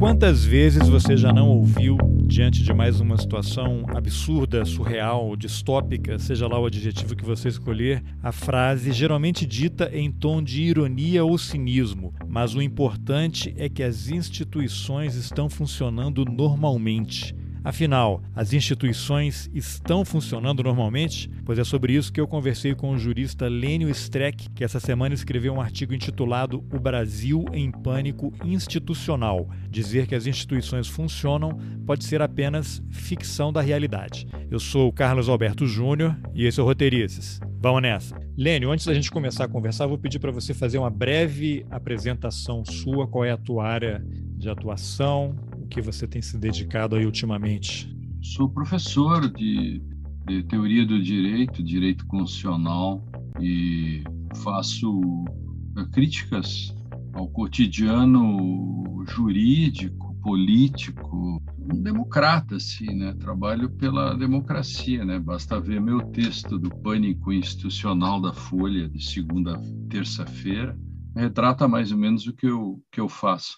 Quantas vezes você já não ouviu, diante de mais uma situação absurda, surreal, distópica, seja lá o adjetivo que você escolher, a frase geralmente dita em tom de ironia ou cinismo, mas o importante é que as instituições estão funcionando normalmente. Afinal, as instituições estão funcionando normalmente? Pois é sobre isso que eu conversei com o jurista Lênio Streck, que essa semana escreveu um artigo intitulado O Brasil em Pânico Institucional. Dizer que as instituições funcionam pode ser apenas ficção da realidade. Eu sou o Carlos Alberto Júnior e esse é o Roteirices. Vamos nessa. Lênio, antes da gente começar a conversar, vou pedir para você fazer uma breve apresentação sua, qual é a tua área de atuação, que você tem se dedicado aí ultimamente? Sou professor de, de teoria do direito, direito constitucional e faço eh, críticas ao cotidiano jurídico, político, um democrata, assim, né? Trabalho pela democracia, né? Basta ver meu texto do Pânico Institucional da Folha, de segunda terça-feira, retrata mais ou menos o que eu, que eu faço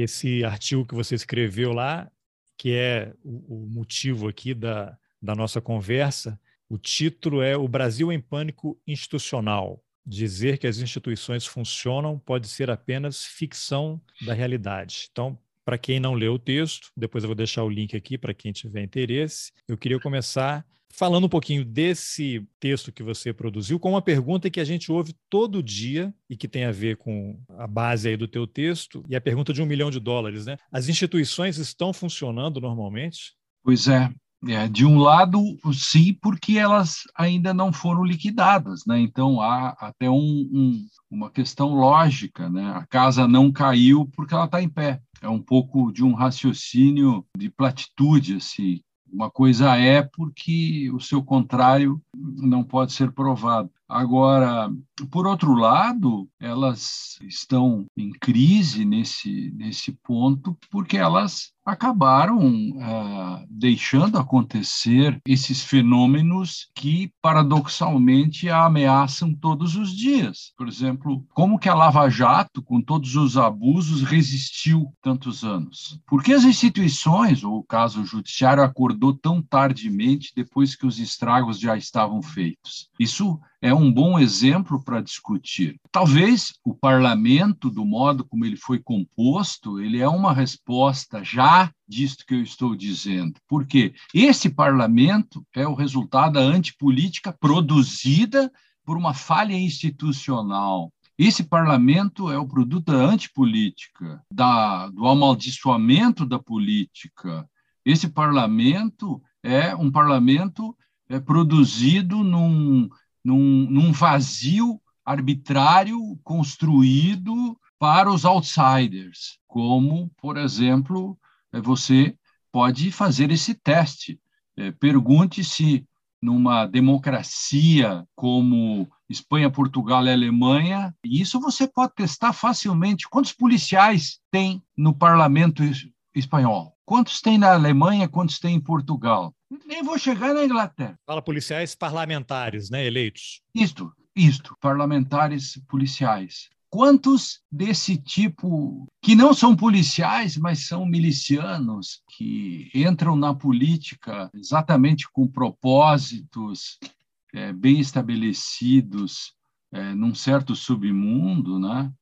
esse artigo que você escreveu lá, que é o, o motivo aqui da, da nossa conversa. O título é O Brasil em Pânico Institucional. Dizer que as instituições funcionam pode ser apenas ficção da realidade. Então, para quem não leu o texto, depois eu vou deixar o link aqui para quem tiver interesse. Eu queria começar falando um pouquinho desse texto que você produziu, com uma pergunta que a gente ouve todo dia e que tem a ver com a base aí do teu texto, e a pergunta de um milhão de dólares, né? As instituições estão funcionando normalmente? Pois é. é de um lado, sim, porque elas ainda não foram liquidadas, né? Então há até um, um, uma questão lógica, né? A casa não caiu porque ela está em pé. É um pouco de um raciocínio de platitude, assim, uma coisa é porque o seu contrário não pode ser provado. Agora, por outro lado, elas estão em crise nesse, nesse ponto porque elas acabaram uh, deixando acontecer esses fenômenos que, paradoxalmente, a ameaçam todos os dias. Por exemplo, como que a Lava Jato, com todos os abusos, resistiu tantos anos? Por que as instituições, ou o caso judiciário, acordou tão tardimente depois que os estragos já estavam feitos? Isso é um bom exemplo para discutir. Talvez o parlamento, do modo como ele foi composto, ele é uma resposta já disto que eu estou dizendo. Porque esse parlamento é o resultado da antipolítica produzida por uma falha institucional. Esse parlamento é o produto da antipolítica, da, do amaldiçoamento da política. Esse parlamento é um parlamento é, produzido num num, num vazio arbitrário construído para os outsiders, como, por exemplo, é, você pode fazer esse teste. É, pergunte se numa democracia como Espanha, Portugal e Alemanha, isso você pode testar facilmente. Quantos policiais tem no parlamento espanhol? Quantos tem na Alemanha? Quantos tem em Portugal? Nem vou chegar na Inglaterra. Fala policiais parlamentares, né, eleitos. Isto, isto, parlamentares policiais. Quantos desse tipo, que não são policiais, mas são milicianos, que entram na política exatamente com propósitos é, bem estabelecidos é, num certo submundo, né?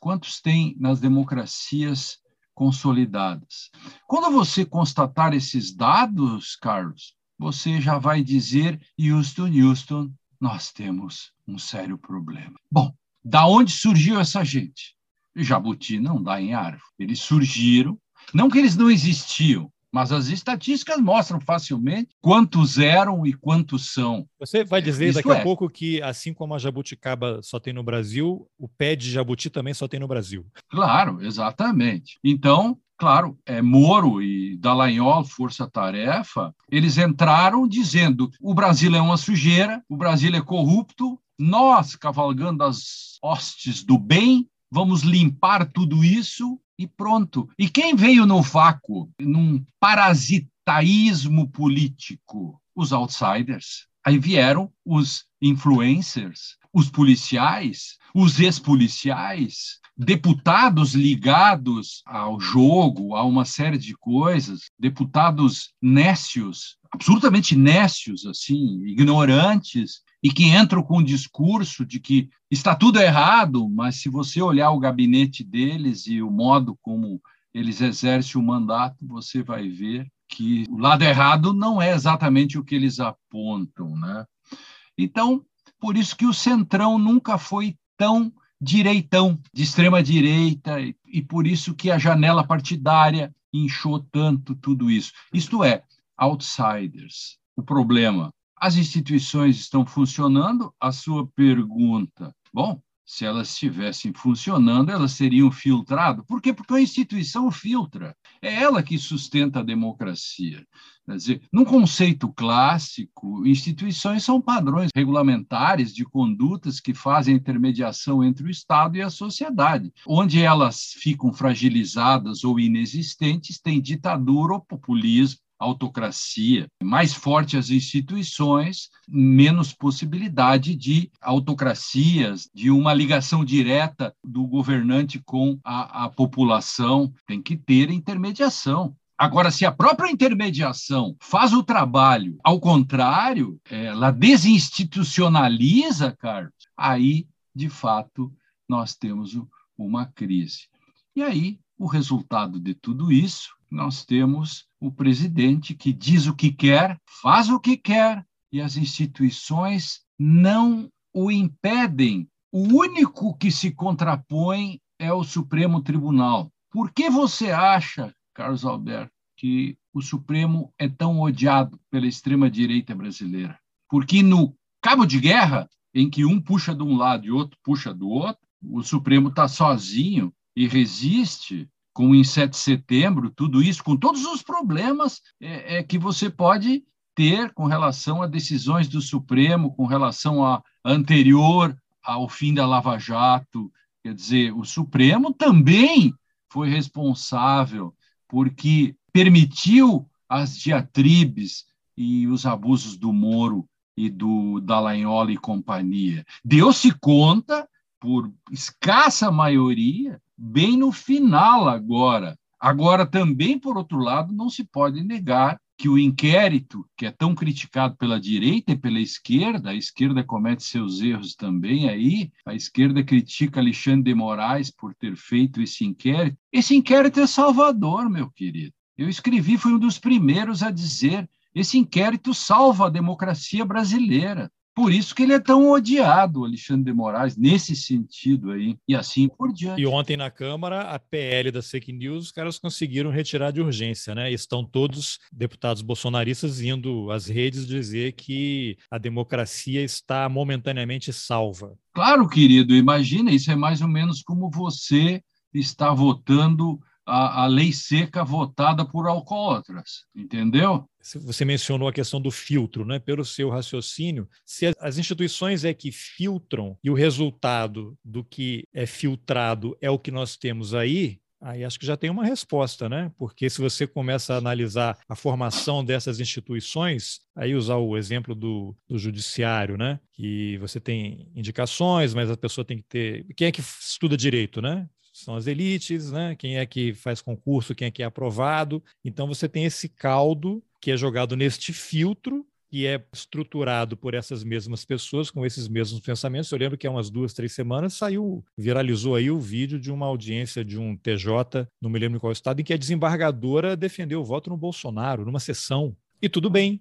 Quantos tem nas democracias consolidadas. Quando você constatar esses dados, Carlos, você já vai dizer, Houston, Houston, nós temos um sério problema. Bom, da onde surgiu essa gente? Jabuti não dá em árvore. Eles surgiram, não que eles não existiam, mas as estatísticas mostram facilmente quantos eram e quantos são. Você vai dizer Isso daqui é. a pouco que, assim como a jabuticaba só tem no Brasil, o pé de jabuti também só tem no Brasil. Claro, exatamente. Então, claro, é, Moro e Dallagnol, Força Tarefa, eles entraram dizendo o Brasil é uma sujeira, o Brasil é corrupto, nós, cavalgando as hostes do bem, vamos limpar tudo isso e pronto. E quem veio no vácuo, num parasitaísmo político? Os outsiders. Aí vieram os influencers, os policiais, os ex-policiais, deputados ligados ao jogo, a uma série de coisas, deputados nécios, absolutamente nécios, assim, ignorantes, e que entram com o discurso de que está tudo errado, mas se você olhar o gabinete deles e o modo como eles exercem o mandato, você vai ver que o lado errado não é exatamente o que eles apontam, né? Então, por isso que o Centrão nunca foi tão direitão, de extrema direita, e por isso que a janela partidária inchou tanto tudo isso. Isto é, outsiders. O problema, as instituições estão funcionando? A sua pergunta. Bom, se elas estivessem funcionando, elas seriam filtrado. Por quê? Porque a instituição filtra. É ela que sustenta a democracia. Quer dizer, num conceito clássico, instituições são padrões regulamentares de condutas que fazem intermediação entre o Estado e a sociedade. Onde elas ficam fragilizadas ou inexistentes, tem ditadura ou populismo autocracia. Mais forte as instituições, menos possibilidade de autocracias, de uma ligação direta do governante com a, a população. Tem que ter intermediação. Agora, se a própria intermediação faz o trabalho ao contrário, ela desinstitucionaliza, Carlos, aí, de fato, nós temos uma crise. E aí, o resultado de tudo isso nós temos o presidente que diz o que quer, faz o que quer, e as instituições não o impedem. O único que se contrapõe é o Supremo Tribunal. Por que você acha, Carlos Alberto, que o Supremo é tão odiado pela extrema-direita brasileira? Porque no cabo de guerra, em que um puxa de um lado e outro puxa do outro, o Supremo está sozinho e resiste com o 7 de setembro, tudo isso, com todos os problemas é, é, que você pode ter com relação a decisões do Supremo, com relação a anterior ao fim da Lava Jato. Quer dizer, o Supremo também foi responsável porque permitiu as diatribes e os abusos do Moro e do Dallagnol e companhia. Deu-se conta, por escassa maioria, bem no final agora. Agora, também, por outro lado, não se pode negar que o inquérito, que é tão criticado pela direita e pela esquerda, a esquerda comete seus erros também aí, a esquerda critica Alexandre de Moraes por ter feito esse inquérito. Esse inquérito é salvador, meu querido. Eu escrevi, fui um dos primeiros a dizer: esse inquérito salva a democracia brasileira. Por isso que ele é tão odiado, Alexandre de Moraes, nesse sentido aí, e assim por diante. E ontem na Câmara, a PL das fake news, os caras conseguiram retirar de urgência, né? Estão todos deputados bolsonaristas indo às redes dizer que a democracia está momentaneamente salva. Claro, querido, imagina, isso é mais ou menos como você está votando a, a lei seca votada por alcoólatras, entendeu? Você mencionou a questão do filtro, né? Pelo seu raciocínio, se as instituições é que filtram e o resultado do que é filtrado é o que nós temos aí, Aí acho que já tem uma resposta, né? Porque se você começa a analisar a formação dessas instituições, aí usar o exemplo do, do judiciário, né? Que você tem indicações, mas a pessoa tem que ter. Quem é que estuda direito, né? São as elites, né? Quem é que faz concurso, quem é que é aprovado. Então você tem esse caldo que é jogado neste filtro que é estruturado por essas mesmas pessoas com esses mesmos pensamentos. Eu lembro que há umas duas, três semanas saiu, viralizou aí o vídeo de uma audiência de um TJ, não me lembro em qual estado, em que a desembargadora defendeu o voto no Bolsonaro, numa sessão. E tudo bem.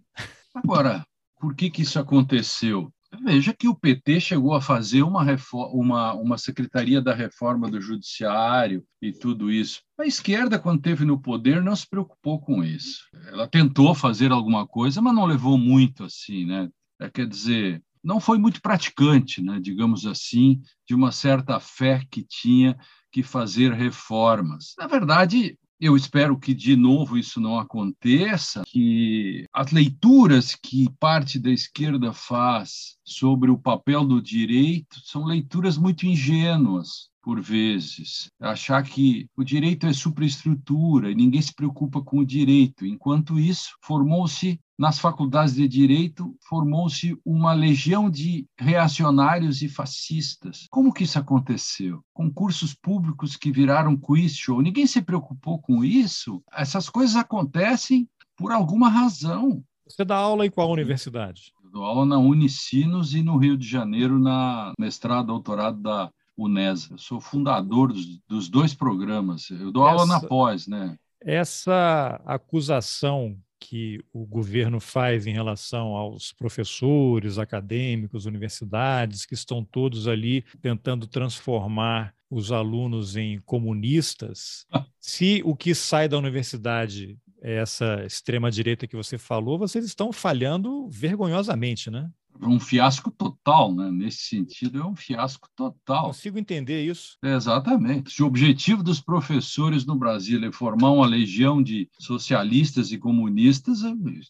Agora, por que, que isso aconteceu? Veja que o PT chegou a fazer uma, uma, uma secretaria da reforma do judiciário e tudo isso. A esquerda, quando teve no poder, não se preocupou com isso. Ela tentou fazer alguma coisa, mas não levou muito assim, né? É, quer dizer, não foi muito praticante, né, digamos assim, de uma certa fé que tinha que fazer reformas. Na verdade, eu espero que, de novo, isso não aconteça, que as leituras que parte da esquerda faz sobre o papel do direito são leituras muito ingênuas. Por vezes, achar que o direito é superestrutura e ninguém se preocupa com o direito. Enquanto isso, formou-se nas faculdades de direito, formou-se uma legião de reacionários e fascistas. Como que isso aconteceu? Concursos públicos que viraram quiz show. Ninguém se preocupou com isso. Essas coisas acontecem por alguma razão. Você dá aula em qual universidade? Eu dou aula na Unicinos e no Rio de Janeiro na mestrado, doutorado da UNESA. Eu sou fundador dos, dos dois programas. Eu dou essa, aula na pós, né? Essa acusação que o governo faz em relação aos professores, acadêmicos, universidades, que estão todos ali tentando transformar os alunos em comunistas, se o que sai da universidade é essa extrema-direita que você falou, vocês estão falhando vergonhosamente, né? Um fiasco total, né? Nesse sentido, é um fiasco total. Consigo entender isso. exatamente. Se o objetivo dos professores no Brasil é formar uma legião de socialistas e comunistas,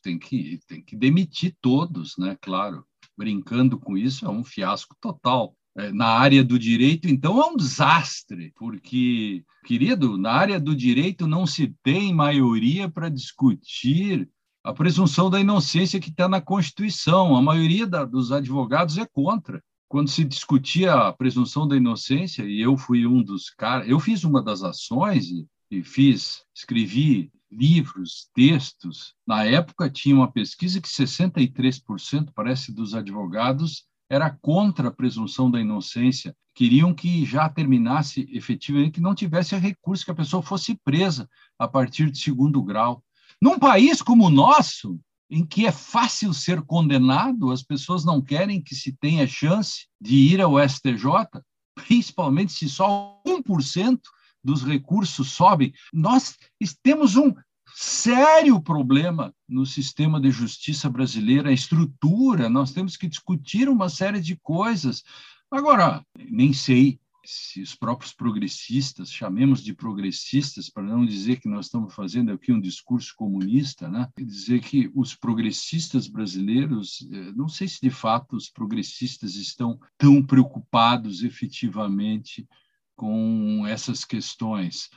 tem que, tem que demitir todos, né? Claro. Brincando com isso, é um fiasco total. É, na área do direito, então, é um desastre, porque, querido, na área do direito não se tem maioria para discutir a presunção da inocência que está na Constituição. A maioria da, dos advogados é contra. Quando se discutia a presunção da inocência, e eu fui um dos caras, eu fiz uma das ações e, e fiz, escrevi livros, textos. Na época tinha uma pesquisa que 63% parece dos advogados era contra a presunção da inocência, queriam que já terminasse efetivamente, que não tivesse recurso, que a pessoa fosse presa a partir de segundo grau. Num país como o nosso, em que é fácil ser condenado, as pessoas não querem que se tenha chance de ir ao STJ, principalmente se só 1% dos recursos sobem. Nós temos um sério problema no sistema de justiça brasileira, a estrutura, nós temos que discutir uma série de coisas. Agora, nem sei se os próprios progressistas, chamemos de progressistas, para não dizer que nós estamos fazendo aqui um discurso comunista, né? dizer que os progressistas brasileiros, eh, não sei se de fato os progressistas estão tão preocupados efetivamente com essas questões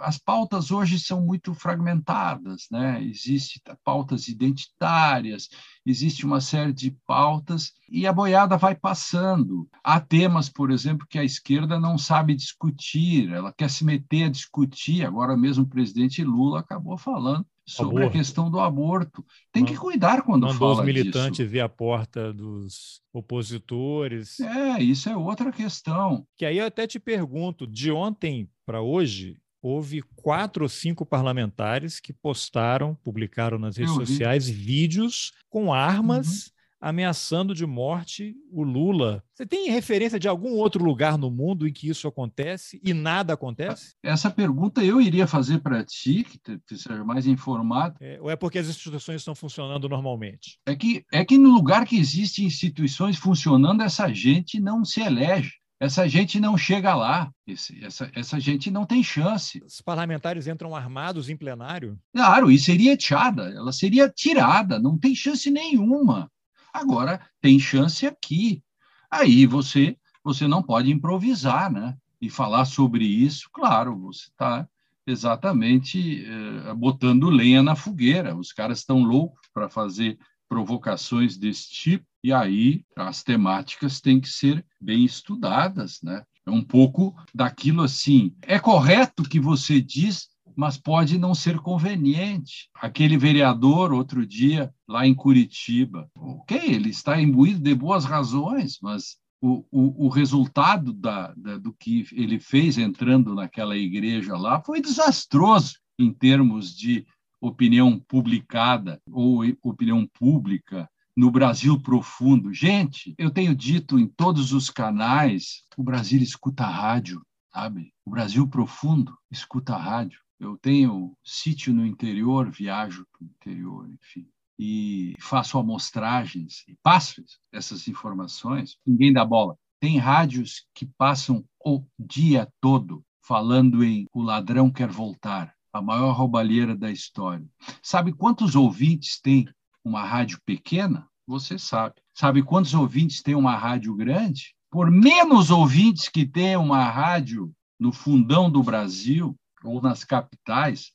as pautas hoje são muito fragmentadas, né? Existem pautas identitárias, existe uma série de pautas e a boiada vai passando. Há temas, por exemplo, que a esquerda não sabe discutir, ela quer se meter a discutir. Agora mesmo o presidente Lula acabou falando sobre aborto. a questão do aborto. Tem que cuidar quando Mandou fala os militantes disso. ver a porta dos opositores. É, isso é outra questão. Que aí eu até te pergunto, de ontem para hoje, houve quatro ou cinco parlamentares que postaram, publicaram nas redes sociais vídeos com armas. Uhum. Ameaçando de morte o Lula. Você tem referência de algum outro lugar no mundo em que isso acontece e nada acontece? Essa pergunta eu iria fazer para ti, que seja mais informado. É, ou é porque as instituições estão funcionando normalmente? É que, é que no lugar que existem instituições funcionando, essa gente não se elege essa gente não chega lá, esse, essa, essa gente não tem chance. Os parlamentares entram armados em plenário? Claro, e seria echada, ela seria tirada, não tem chance nenhuma. Agora, tem chance aqui. Aí você, você não pode improvisar, né? E falar sobre isso, claro, você está exatamente eh, botando lenha na fogueira. Os caras estão loucos para fazer provocações desse tipo, e aí as temáticas têm que ser bem estudadas, né? É um pouco daquilo assim. É correto que você diz, mas pode não ser conveniente. Aquele vereador, outro dia, lá em Curitiba, ok, ele está imbuído de boas razões, mas o, o, o resultado da, da, do que ele fez entrando naquela igreja lá foi desastroso em termos de opinião publicada ou opinião pública no Brasil profundo. Gente, eu tenho dito em todos os canais, o Brasil escuta rádio, sabe? O Brasil profundo escuta rádio. Eu tenho sítio no interior, viajo para o interior, enfim, e faço amostragens e passo essas informações. Ninguém dá bola. Tem rádios que passam o dia todo falando em o ladrão quer voltar, a maior roubalheira da história. Sabe quantos ouvintes tem uma rádio pequena? Você sabe. Sabe quantos ouvintes tem uma rádio grande? por menos ouvintes que tem uma rádio no fundão do Brasil ou nas capitais,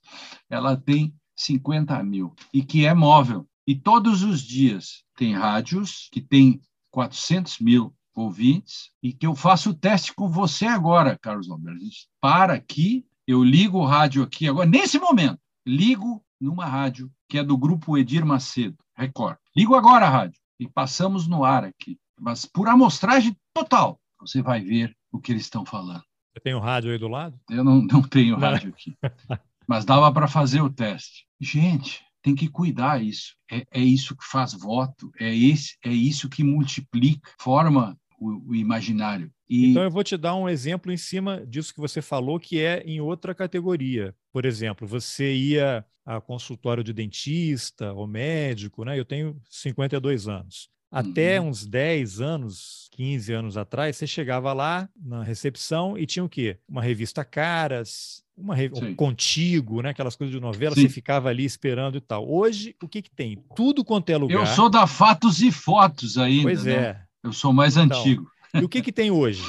ela tem 50 mil e que é móvel. E todos os dias tem rádios que tem 400 mil ouvintes e que eu faço o teste com você agora, Carlos Alberto. Para aqui, eu ligo o rádio aqui agora, nesse momento, ligo numa rádio que é do grupo Edir Macedo, Record. Ligo agora a rádio e passamos no ar aqui. Mas por amostragem total, você vai ver o que eles estão falando. Você tem o rádio aí do lado? Eu não, não tenho rádio aqui. Mas dava para fazer o teste. Gente, tem que cuidar isso. É, é, isso que faz voto, é, esse, é isso que multiplica, forma o, o imaginário. E... Então eu vou te dar um exemplo em cima disso que você falou, que é em outra categoria. Por exemplo, você ia a consultório de dentista ou médico, né? Eu tenho 52 anos. Até uhum. uns 10 anos, 15 anos atrás, você chegava lá na recepção e tinha o quê? Uma revista Caras, uma um Contigo, né? aquelas coisas de novela, Sim. você ficava ali esperando e tal. Hoje, o que, que tem? Tudo quanto é lugar. Eu sou da Fatos e Fotos ainda. Pois né? é. Eu sou mais então, antigo. E o que, que tem hoje?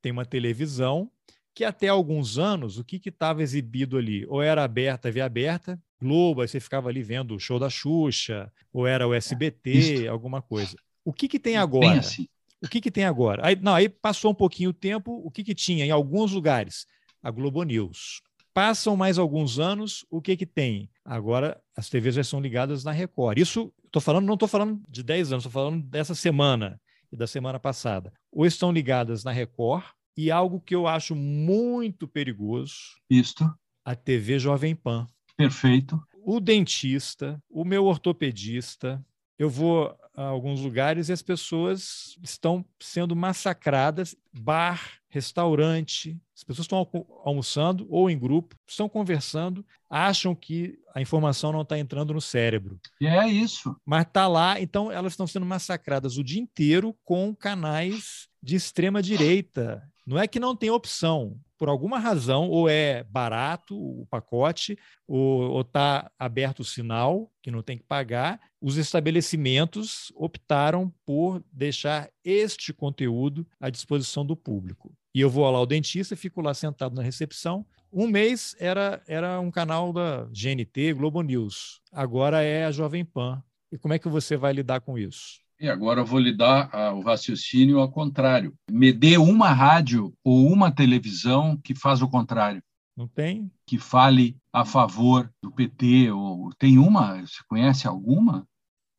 Tem uma televisão que até alguns anos, o que estava exibido ali? Ou era aberta, via aberta, Globo, aí você ficava ali vendo o show da Xuxa, ou era o SBT, Isso. alguma coisa. O que, que tem agora? Assim. O que, que tem agora? Aí, não, aí passou um pouquinho o tempo, o que, que tinha em alguns lugares? A Globo News. Passam mais alguns anos, o que, que tem? Agora as TVs já são ligadas na Record. Isso, estou falando, não estou falando de 10 anos, estou falando dessa semana da semana passada. Ou estão ligadas na Record, e algo que eu acho muito perigoso. Isto. A TV Jovem Pan. Perfeito. O dentista, o meu ortopedista, eu vou a alguns lugares e as pessoas estão sendo massacradas, bar, restaurante, as pessoas estão almoçando ou em grupo, estão conversando, acham que a informação não está entrando no cérebro. E é isso. Mas está lá, então elas estão sendo massacradas o dia inteiro com canais de extrema direita. Não é que não tem opção, por alguma razão, ou é barato o pacote, ou está aberto o sinal, que não tem que pagar, os estabelecimentos optaram por deixar este conteúdo à disposição do público. E eu vou lá ao dentista, fico lá sentado na recepção. Um mês era, era um canal da GNT, Globo News. Agora é a Jovem Pan. E como é que você vai lidar com isso? E agora eu vou lhe dar o raciocínio ao contrário. Me dê uma rádio ou uma televisão que faz o contrário. Não tem? Que fale a favor do PT. Ou tem uma? Você conhece alguma?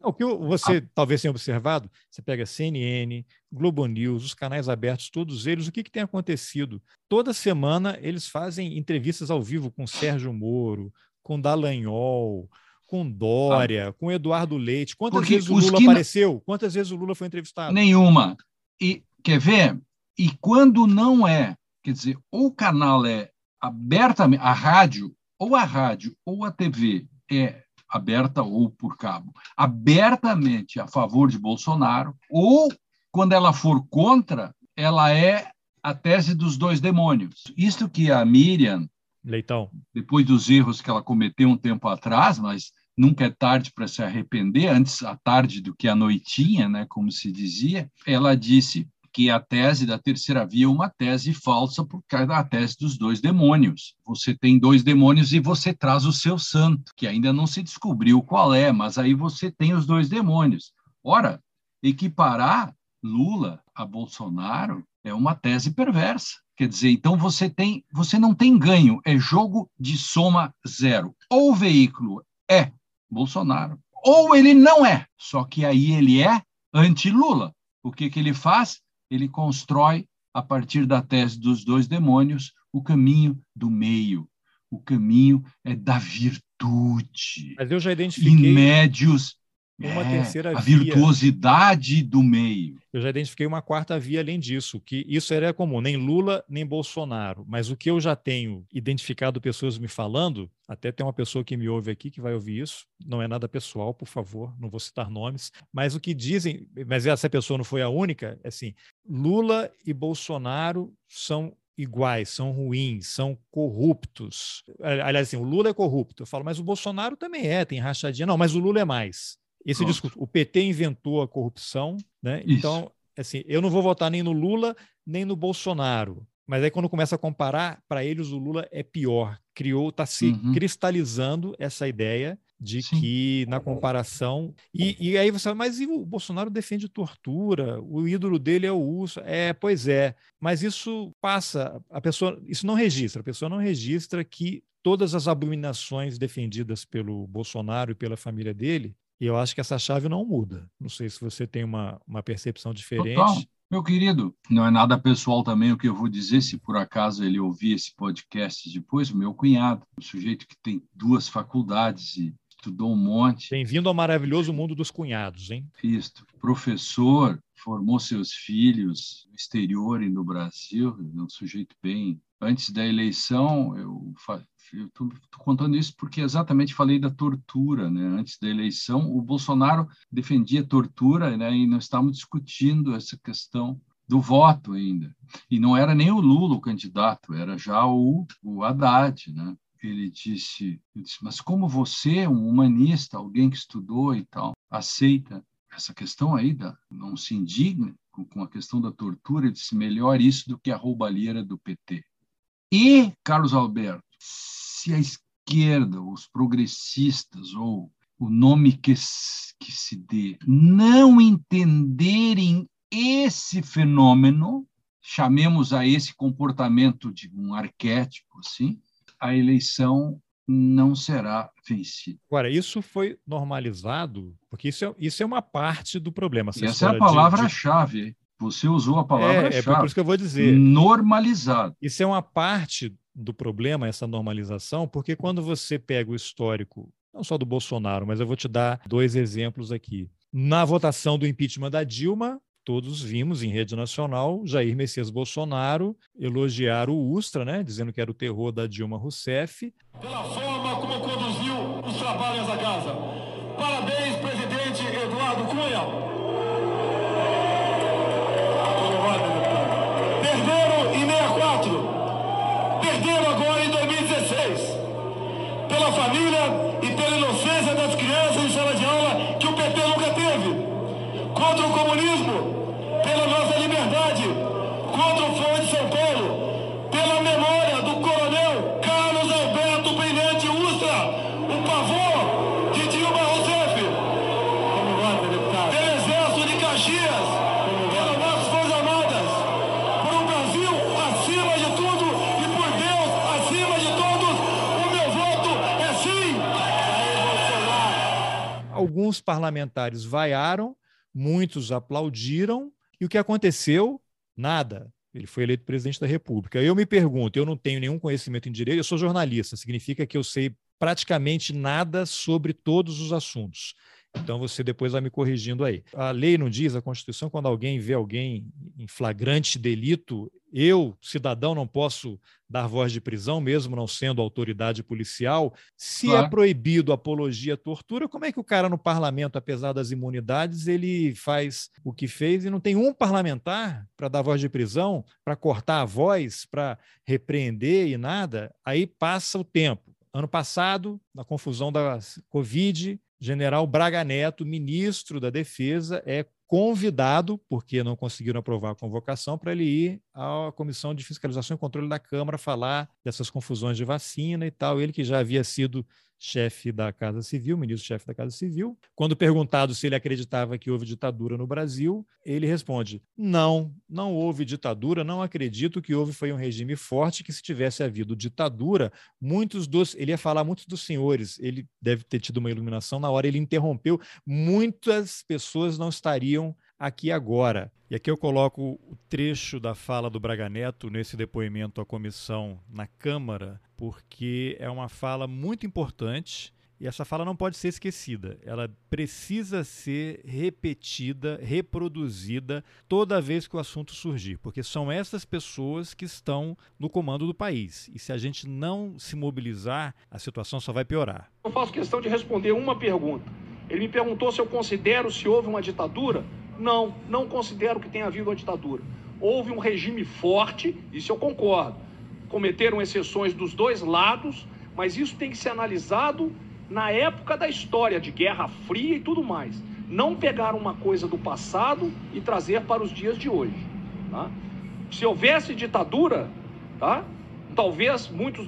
O que você ah. talvez tenha observado, você pega CNN, Globo News, os canais abertos, todos eles, o que, que tem acontecido? Toda semana eles fazem entrevistas ao vivo com Sérgio Moro, com Dallagnol, com Dória, ah. com Eduardo Leite. Quantas Porque vezes o Lula que... apareceu? Quantas vezes o Lula foi entrevistado? Nenhuma. E quer ver? E quando não é, quer dizer, ou o canal é abertamente, a rádio, ou a rádio, ou a TV é aberta ou por cabo, abertamente a favor de Bolsonaro, ou quando ela for contra, ela é a tese dos dois demônios. Isto que a Miriam Leitão. Depois dos erros que ela cometeu um tempo atrás, mas nunca é tarde para se arrepender, antes a tarde do que a noitinha, né, como se dizia, ela disse que a tese da terceira via é uma tese falsa por causa da tese dos dois demônios. Você tem dois demônios e você traz o seu santo, que ainda não se descobriu qual é, mas aí você tem os dois demônios. Ora, equiparar Lula a Bolsonaro é uma tese perversa. Quer dizer, então você tem, você não tem ganho, é jogo de soma zero. Ou o veículo é Bolsonaro, ou ele não é. Só que aí ele é anti-Lula. O que, que ele faz? Ele constrói, a partir da tese dos dois demônios, o caminho do meio. O caminho é da virtude. Mas eu já identifiquei. Em médios uma é, terceira a via. A virtuosidade do meio. Eu já identifiquei uma quarta via além disso, que isso era comum, nem Lula nem Bolsonaro. Mas o que eu já tenho identificado pessoas me falando, até tem uma pessoa que me ouve aqui que vai ouvir isso, não é nada pessoal, por favor, não vou citar nomes, mas o que dizem, mas essa pessoa não foi a única, é assim, Lula e Bolsonaro são iguais, são ruins, são corruptos. Aliás, assim, o Lula é corrupto. Eu falo, mas o Bolsonaro também é, tem rachadinha. Não, mas o Lula é mais. Esse discurso, o PT inventou a corrupção, né? Então assim, eu não vou votar nem no Lula nem no Bolsonaro. Mas aí quando começa a comparar, para eles o Lula é pior. Criou, está se uhum. cristalizando essa ideia de Sim. que na comparação e, e aí você mas e o Bolsonaro defende tortura o ídolo dele é o urso é pois é mas isso passa a pessoa isso não registra a pessoa não registra que todas as abominações defendidas pelo Bolsonaro e pela família dele e eu acho que essa chave não muda não sei se você tem uma, uma percepção diferente Total. Meu querido, não é nada pessoal também o que eu vou dizer, se por acaso ele ouvir esse podcast depois, meu cunhado, um sujeito que tem duas faculdades e estudou um monte. Bem-vindo ao maravilhoso mundo dos cunhados, hein? Isto. Professor, formou seus filhos no exterior e no Brasil, é um sujeito bem. Antes da eleição, eu estou contando isso porque exatamente falei da tortura, né? Antes da eleição, o Bolsonaro defendia tortura, né? E nós estávamos discutindo essa questão do voto ainda. E não era nem o Lula o candidato, era já o, o Haddad, né? ele disse, ele disse, mas como você, um humanista, alguém que estudou e tal, aceita essa questão aí, da, não se indigna com, a questão da tortura, ele disse, melhor isso do que a roubalheira do PT. E, Carlos Alberto, se a esquerda, os progressistas, ou o nome que, que se dê, não entenderem esse fenômeno, chamemos a esse comportamento de um arquétipo, assim, a eleição não será vencida. Agora, isso foi normalizado, porque isso é, isso é uma parte do problema. Essa, essa é a palavra-chave. Você usou a palavra-chave. É, é por isso que eu vou dizer. Normalizado. Isso é uma parte do problema, essa normalização, porque quando você pega o histórico, não só do Bolsonaro, mas eu vou te dar dois exemplos aqui. Na votação do impeachment da Dilma, todos vimos em rede nacional Jair Messias Bolsonaro elogiar o Ustra, né, dizendo que era o terror da Dilma Rousseff. Pela forma como conduziu os trabalhos da casa. Parabéns, presidente Eduardo Cunha. Família e pela inocência das crianças em sala de aula que o PT nunca teve. Contra o comunismo pela nossa liberdade, contra o Fórum de São Paulo, Alguns parlamentares vaiaram, muitos aplaudiram, e o que aconteceu? Nada. Ele foi eleito presidente da República. Eu me pergunto, eu não tenho nenhum conhecimento em direito, eu sou jornalista, significa que eu sei praticamente nada sobre todos os assuntos. Então você depois vai me corrigindo aí. A lei não diz, a Constituição, quando alguém vê alguém em flagrante delito, eu, cidadão, não posso dar voz de prisão, mesmo não sendo autoridade policial. Se é claro. é proibido apologia à tortura, como é que o cara no parlamento, apesar das imunidades, ele faz o que fez e não tem um parlamentar para dar voz de prisão, para cortar a voz, para repreender e nada? Aí passa o tempo. Ano passado, na confusão da Covid, general Braga Neto, ministro da Defesa, é convidado, porque não conseguiram aprovar a convocação, para ele ir à Comissão de Fiscalização e Controle da Câmara falar dessas confusões de vacina e tal. Ele que já havia sido chefe da Casa Civil, ministro-chefe da Casa Civil. Quando perguntado se ele acreditava que houve ditadura no Brasil, ele responde: não, não houve ditadura, não acredito que houve foi um regime forte, que se tivesse havido ditadura, muitos dos. Ele ia falar muitos dos senhores, ele deve ter tido uma iluminação na hora, ele interrompeu, muitas pessoas não estariam aqui agora. E aqui eu coloco o trecho da fala do Braga Neto nesse depoimento à comissão na Câmara, porque é uma fala muito importante e essa fala não pode ser esquecida. Ela precisa ser repetida, reproduzida toda vez que o assunto surgir, porque são essas pessoas que estão no comando do país. E se a gente não se mobilizar, a situação só vai piorar. Eu faço questão de responder uma pergunta. Ele me perguntou se eu considero se houve uma ditadura. Não, não considero que tenha havido uma ditadura. Houve um regime forte, isso eu concordo. Cometeram exceções dos dois lados, mas isso tem que ser analisado na época da história, de Guerra Fria e tudo mais. não pegar uma coisa do passado e trazer para os dias de hoje. Tá? Se houvesse ditadura, tá? talvez muitos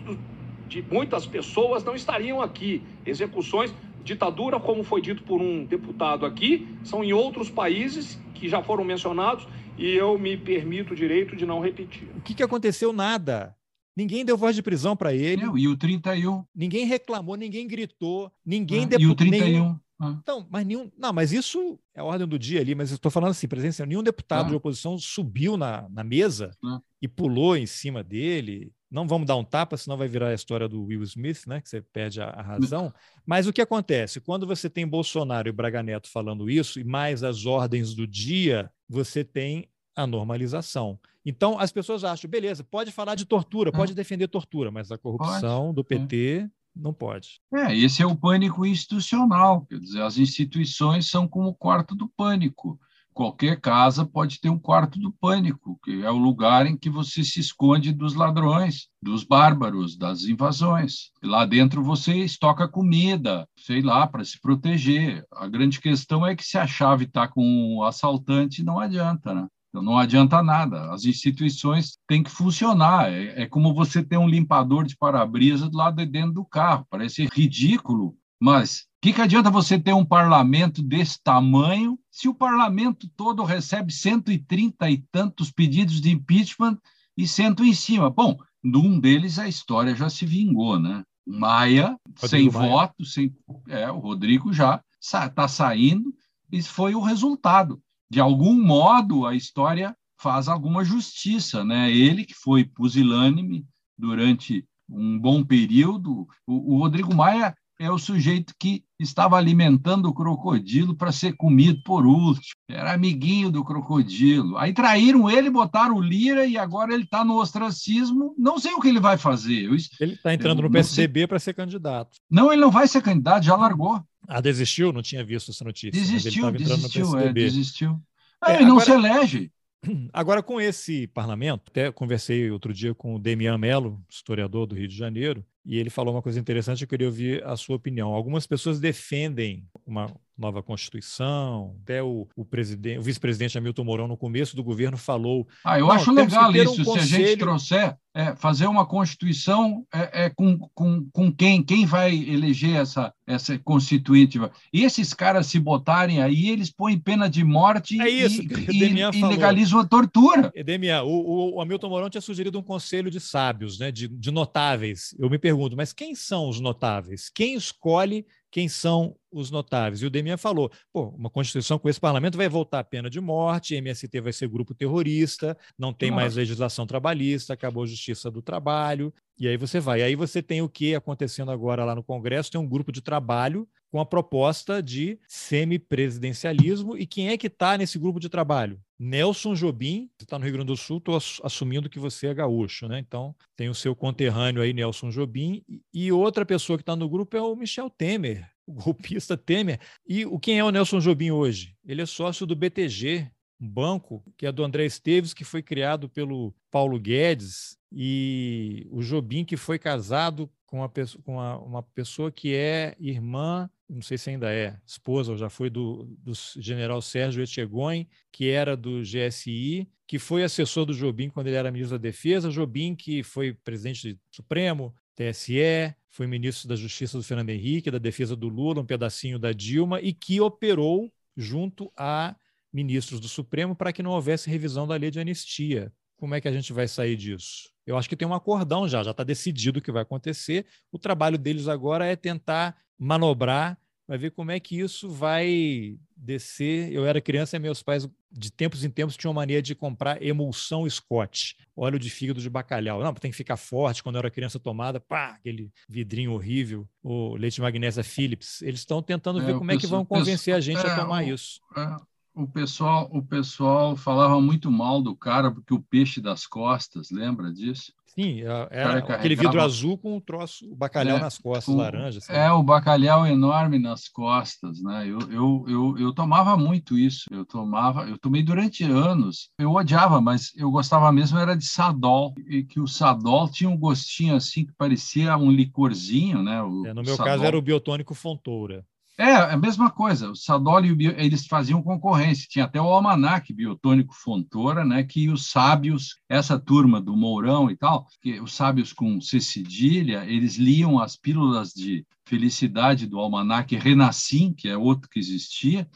de muitas pessoas não estariam aqui. Execuções, ditadura, como foi dito por um deputado aqui, são em outros países que já foram mencionados e eu me permito o direito de não repetir. O que, que aconteceu? Nada. Ninguém deu voz de prisão para ele. Não, e o 31? Ninguém reclamou, ninguém gritou, ninguém ah. E o 31? Nenhum... Ah. Então, mas nenhum. Não, mas isso é a ordem do dia ali, mas eu estou falando assim, presença, nenhum deputado ah. de oposição subiu na, na mesa ah. e pulou em cima dele. Não vamos dar um tapa, senão vai virar a história do Will Smith, né? Que você perde a, a razão. Mas o que acontece? Quando você tem Bolsonaro e Braga Neto falando isso, e mais as ordens do dia, você tem a normalização. Então, as pessoas acham, beleza, pode falar de tortura, pode é. defender tortura, mas a corrupção pode. do PT é. não pode. É, esse é o pânico institucional. Quer dizer, as instituições são como o quarto do pânico. Qualquer casa pode ter um quarto do pânico, que é o lugar em que você se esconde dos ladrões, dos bárbaros, das invasões. Lá dentro você estoca comida, sei lá, para se proteger. A grande questão é que se a chave está com o assaltante, não adianta, né? Então, não adianta nada. As instituições têm que funcionar. É, é como você ter um limpador de para-brisa do lado de dentro do carro. Parece ridículo, mas o que, que adianta você ter um parlamento desse tamanho se o parlamento todo recebe 130 e tantos pedidos de impeachment e sento em cima? Bom, num deles a história já se vingou, né? Maia, Rodrigo sem Maia. voto, sem, é, o Rodrigo já está saindo, isso foi o resultado de algum modo, a história faz alguma justiça. Né? Ele, que foi pusilânime durante um bom período, o, o Rodrigo Maia é o sujeito que estava alimentando o crocodilo para ser comido por último. Era amiguinho do crocodilo. Aí traíram ele, botaram o Lira e agora ele está no ostracismo. Não sei o que ele vai fazer. Ele está entrando no PSDB para ser candidato. Não, ele não vai ser candidato, já largou. Ah, desistiu? Não tinha visto essa notícia. Desistiu, desistiu, é, desistiu. Ah, é, ele não agora, se elege. Agora, com esse parlamento, até conversei outro dia com o Demian Mello, historiador do Rio de Janeiro, e ele falou uma coisa interessante, eu queria ouvir a sua opinião. Algumas pessoas defendem uma nova Constituição, até o, o, presidente, o vice-presidente Hamilton Mourão, no começo do governo, falou. Ah, eu acho legal isso, um se a gente trouxer, é, fazer uma Constituição é, é, com, com, com quem? Quem vai eleger essa, essa constituinte? E esses caras se botarem aí, eles põem pena de morte é isso, e, e, e legalizam a tortura. Edemia, o, o, Hamilton Mourão tinha sugerido um conselho de sábios, né, de, de notáveis. Eu me pergunto, mas quem são os notáveis? Quem escolhe quem são os notáveis. E o Demian falou: pô, uma Constituição com esse parlamento vai voltar a pena de morte, MST vai ser grupo terrorista, não tem Nossa. mais legislação trabalhista, acabou a justiça do trabalho. E aí você vai. Aí você tem o que acontecendo agora lá no Congresso? Tem um grupo de trabalho com a proposta de semipresidencialismo. E quem é que está nesse grupo de trabalho? Nelson Jobim, você está no Rio Grande do Sul, estou assumindo que você é gaúcho, né? Então tem o seu conterrâneo aí, Nelson Jobim, e outra pessoa que está no grupo é o Michel Temer, o golpista Temer. E o quem é o Nelson Jobim hoje? Ele é sócio do BTG, um banco que é do André Esteves, que foi criado pelo Paulo Guedes, e o Jobim, que foi casado com uma pessoa, com uma, uma pessoa que é irmã, não sei se ainda é, esposa ou já foi do, do general Sérgio Etchegoin, que era do GSI, que foi assessor do Jobim quando ele era ministro da Defesa. Jobim, que foi presidente do Supremo, TSE, foi ministro da Justiça do Fernando Henrique, da Defesa do Lula, um pedacinho da Dilma, e que operou junto a ministros do Supremo para que não houvesse revisão da lei de anistia. Como é que a gente vai sair disso? Eu acho que tem um acordão já, já está decidido o que vai acontecer. O trabalho deles agora é tentar manobrar, vai ver como é que isso vai descer. Eu era criança e meus pais, de tempos em tempos, tinham mania de comprar emulsão Scott, óleo de fígado de bacalhau. Não, tem que ficar forte. Quando eu era criança tomada, pá, aquele vidrinho horrível, o leite magnésia Philips. Eles estão tentando é, ver como é que vão convencer a gente é, a tomar isso. É o pessoal, o pessoal falava muito mal do cara porque o peixe das costas, lembra disso? Sim, é, era aquele vidro azul com o troço, o bacalhau é, nas costas, com, laranja. Sabe? É, o bacalhau enorme nas costas, né? Eu, eu, eu, eu tomava muito isso. Eu tomava, eu tomei durante anos. Eu odiava, mas eu gostava mesmo era de sadol, e que o sadol tinha um gostinho assim que parecia um licorzinho, né? O, é, no meu caso era o biotônico Fontoura. É, a mesma coisa. O Sadoli eles faziam concorrência. Tinha até o almanac biotônico Fontoura, né, que os sábios, essa turma do Mourão e tal, que os sábios com C cedilha, eles liam as pílulas de felicidade do almanac Renassim, que é outro que existia,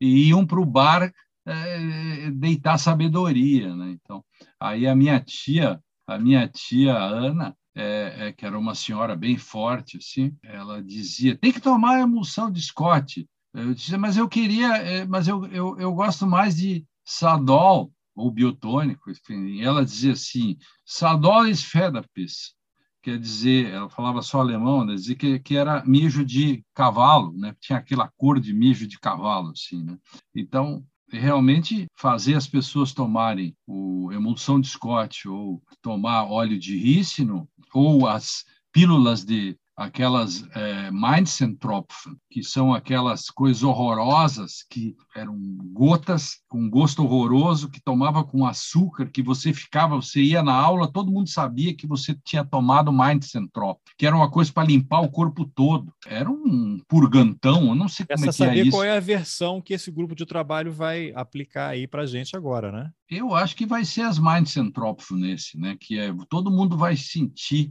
e iam para o bar é, deitar sabedoria, né? Então, aí a minha tia, a minha tia Ana, é, é, que era uma senhora bem forte, assim, ela dizia: tem que tomar a emulsão de Scott. Eu dizia, mas eu queria, é, mas eu, eu, eu gosto mais de Sadol ou biotônico. Enfim. ela dizia assim: Sadol is Fedapis. Quer dizer, ela falava só alemão, né? dizia que, que era mijo de cavalo, né? Tinha aquela cor de mijo de cavalo, assim, né? Então, realmente fazer as pessoas tomarem o emulsão de Scott ou tomar óleo de rícino ou as pílulas de aquelas é, Mainzentropfen, que são aquelas coisas horrorosas que eram gotas com gosto horroroso que tomava com açúcar, que você ficava, você ia na aula, todo mundo sabia que você tinha tomado Mainzentropfen, que era uma coisa para limpar o corpo todo. Era um purgantão, eu não sei como Essa é que é isso. qual é a versão que esse grupo de trabalho vai aplicar aí para gente agora, né? Eu acho que vai ser as Mainzentropfen nesse, né? Que é todo mundo vai sentir,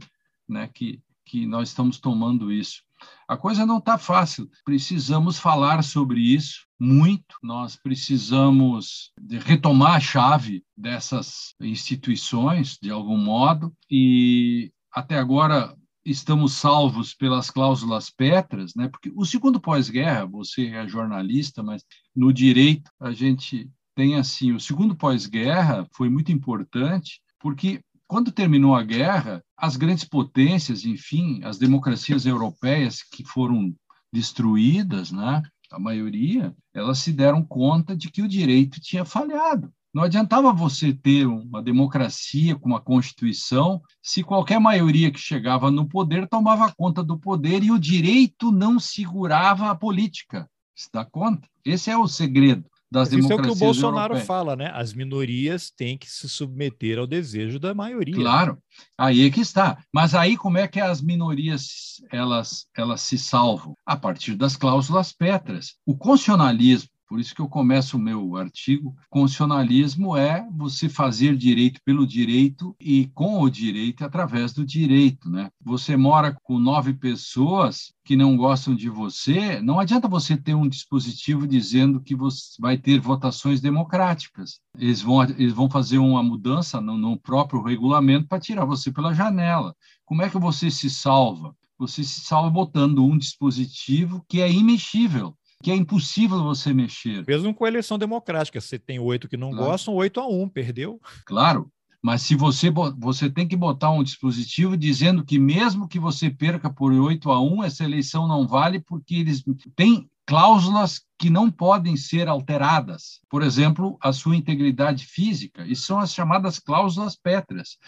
né? Que que nós estamos tomando isso. A coisa não está fácil. Precisamos falar sobre isso muito. Nós precisamos retomar a chave dessas instituições, de algum modo, e até agora estamos salvos pelas cláusulas pétreas, né? Porque o segundo pós-guerra, você é jornalista, mas no direito a gente tem assim, o segundo pós-guerra foi muito importante porque quando terminou a guerra, as grandes potências, enfim, as democracias europeias que foram destruídas, né, a maioria, elas se deram conta de que o direito tinha falhado. Não adiantava você ter uma democracia com uma constituição se qualquer maioria que chegava no poder tomava conta do poder e o direito não segurava a política. Se dá conta? Esse é o segredo das Isso democracias é o que o Bolsonaro europeias. fala, né? As minorias têm que se submeter ao desejo da maioria. Claro, aí é que está. Mas aí como é que as minorias elas elas se salvam? A partir das cláusulas pétreas. O constitucionalismo por isso que eu começo o meu artigo. Constitucionalismo é você fazer direito pelo direito e com o direito através do direito, né? Você mora com nove pessoas que não gostam de você, não adianta você ter um dispositivo dizendo que você vai ter votações democráticas. Eles vão, eles vão fazer uma mudança no, no próprio regulamento para tirar você pela janela. Como é que você se salva? Você se salva botando um dispositivo que é imexível que é impossível você mexer. Mesmo com a eleição democrática, você tem oito que não claro. gostam, oito a um, perdeu. Claro, mas se você você tem que botar um dispositivo dizendo que mesmo que você perca por 8 a 1, essa eleição não vale porque eles têm cláusulas que não podem ser alteradas. Por exemplo, a sua integridade física. Isso são as chamadas cláusulas pétreas.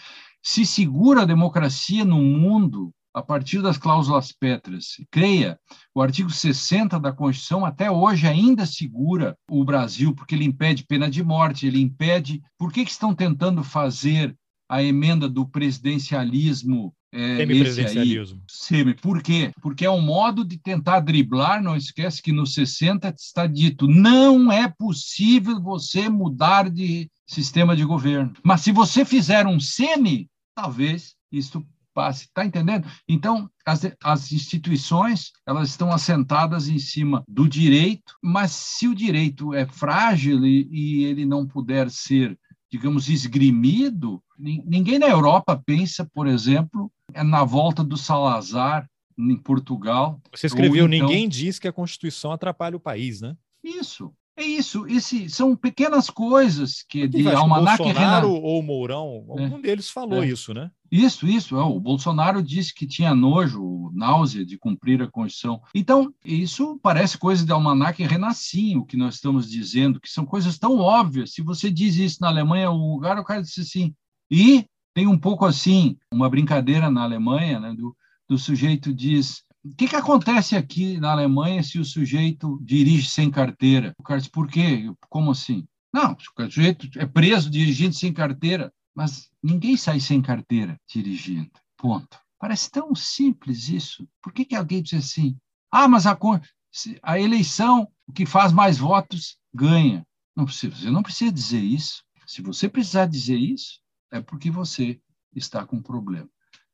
Se segura a democracia no mundo a partir das cláusulas pétreas. Creia, o artigo 60 da Constituição até hoje ainda segura o Brasil, porque ele impede pena de morte, ele impede. Por que, que estão tentando fazer a emenda do presidencialismo é, Semi-presidencialismo. Semi. Por quê? Porque é um modo de tentar driblar, não esquece que no 60 está dito, não é possível você mudar de sistema de governo. Mas se você fizer um semi, talvez isso passe. Está entendendo? Então, as, as instituições elas estão assentadas em cima do direito, mas se o direito é frágil e, e ele não puder ser, digamos, esgrimido, ninguém na Europa pensa, por exemplo, na volta do Salazar em Portugal. Você escreveu, então... ninguém diz que a Constituição atrapalha o país, né? Isso. É isso, esse, são pequenas coisas que de almanac Bolsonaro ou Mourão, algum é, deles falou é. isso, né? Isso, isso. É, o Bolsonaro disse que tinha nojo, náusea de cumprir a Constituição. Então, isso parece coisa de almanac renascinho, o que nós estamos dizendo, que são coisas tão óbvias. Se você diz isso na Alemanha, o lugar, o cara disse assim. E tem um pouco assim, uma brincadeira na Alemanha, né, do, do sujeito diz o que, que acontece aqui na Alemanha se o sujeito dirige sem carteira? O cara diz, por quê? Como assim? Não, o sujeito é preso dirigindo sem carteira, mas ninguém sai sem carteira dirigindo. Ponto. Parece tão simples isso. Por que, que alguém diz assim? Ah, mas a, a eleição, o que faz mais votos ganha. Não precisa, você não precisa dizer isso. Se você precisar dizer isso, é porque você está com problema.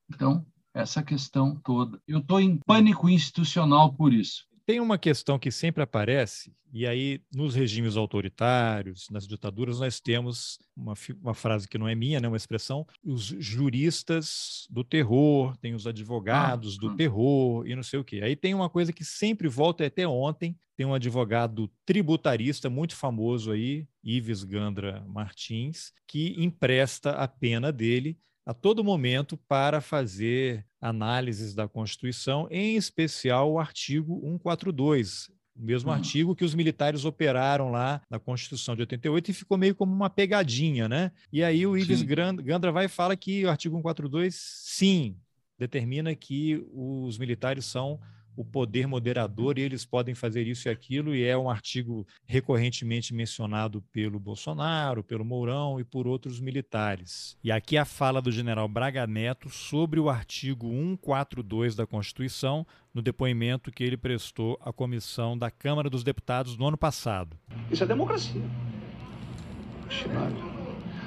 Então, essa questão toda. Eu estou em pânico institucional por isso. Tem uma questão que sempre aparece, e aí nos regimes autoritários, nas ditaduras, nós temos uma, uma frase que não é minha, né, uma expressão, os juristas do terror, tem os advogados ah, do ah. terror e não sei o quê. Aí tem uma coisa que sempre volta até ontem, tem um advogado tributarista muito famoso aí, Ives Gandra Martins, que empresta a pena dele a todo momento para fazer análises da Constituição, em especial o artigo 142, o mesmo uhum. artigo que os militares operaram lá na Constituição de 88 e ficou meio como uma pegadinha, né? E aí o Ives Gandra vai e fala que o artigo 142, sim, determina que os militares são o poder moderador e eles podem fazer isso e aquilo, e é um artigo recorrentemente mencionado pelo Bolsonaro, pelo Mourão e por outros militares. E aqui a fala do general Braga Neto sobre o artigo 142 da Constituição, no depoimento que ele prestou à comissão da Câmara dos Deputados no ano passado. Isso é democracia.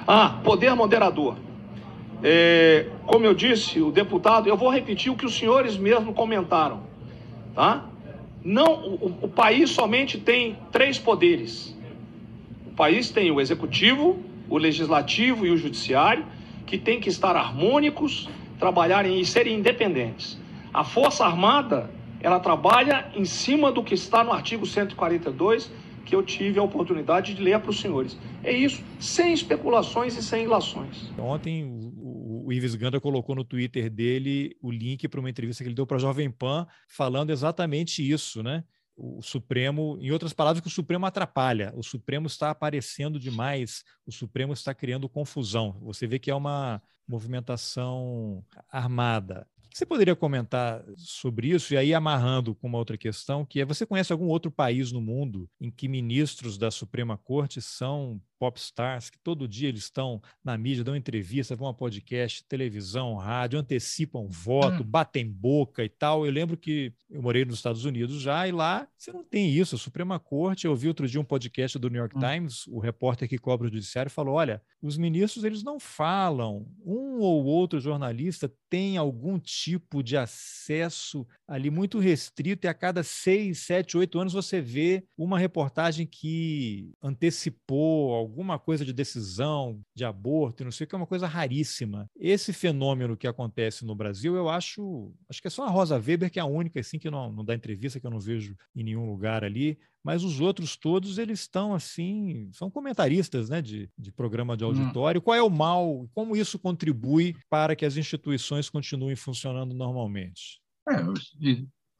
Ah, poder moderador. É, como eu disse, o deputado, eu vou repetir o que os senhores mesmo comentaram. Tá? Não, o, o país somente tem três poderes. O país tem o executivo, o legislativo e o judiciário, que tem que estar harmônicos, trabalharem e serem independentes. A Força Armada, ela trabalha em cima do que está no artigo 142, que eu tive a oportunidade de ler para os senhores. É isso, sem especulações e sem ilações. Ontem o Ives Ganda colocou no Twitter dele o link para uma entrevista que ele deu para a Jovem Pan, falando exatamente isso, né? O Supremo, em outras palavras, que o Supremo atrapalha, o Supremo está aparecendo demais, o Supremo está criando confusão. Você vê que é uma movimentação armada. Você poderia comentar sobre isso e aí amarrando com uma outra questão, que é você conhece algum outro país no mundo em que ministros da Suprema Corte são popstars que todo dia eles estão na mídia, dão entrevista, vão a podcast, televisão, rádio, antecipam voto, hum. batem boca e tal. Eu lembro que eu morei nos Estados Unidos já e lá você não tem isso. A Suprema Corte, eu ouvi outro dia um podcast do New York hum. Times, o repórter que cobre o judiciário falou: olha, os ministros eles não falam. Um ou outro jornalista tem algum tipo de acesso ali muito restrito e a cada seis, sete, oito anos você vê uma reportagem que antecipou alguma coisa de decisão, de aborto, não sei o que, é uma coisa raríssima. Esse fenômeno que acontece no Brasil, eu acho, acho que é só a Rosa Weber que é a única assim que não, não dá entrevista, que eu não vejo em nenhum lugar ali, mas os outros todos eles estão assim, são comentaristas né, de, de programa de hum. auditório. Hum. Qual é o mal? Como isso contribui para que as instituições continuem funcionando normalmente? É,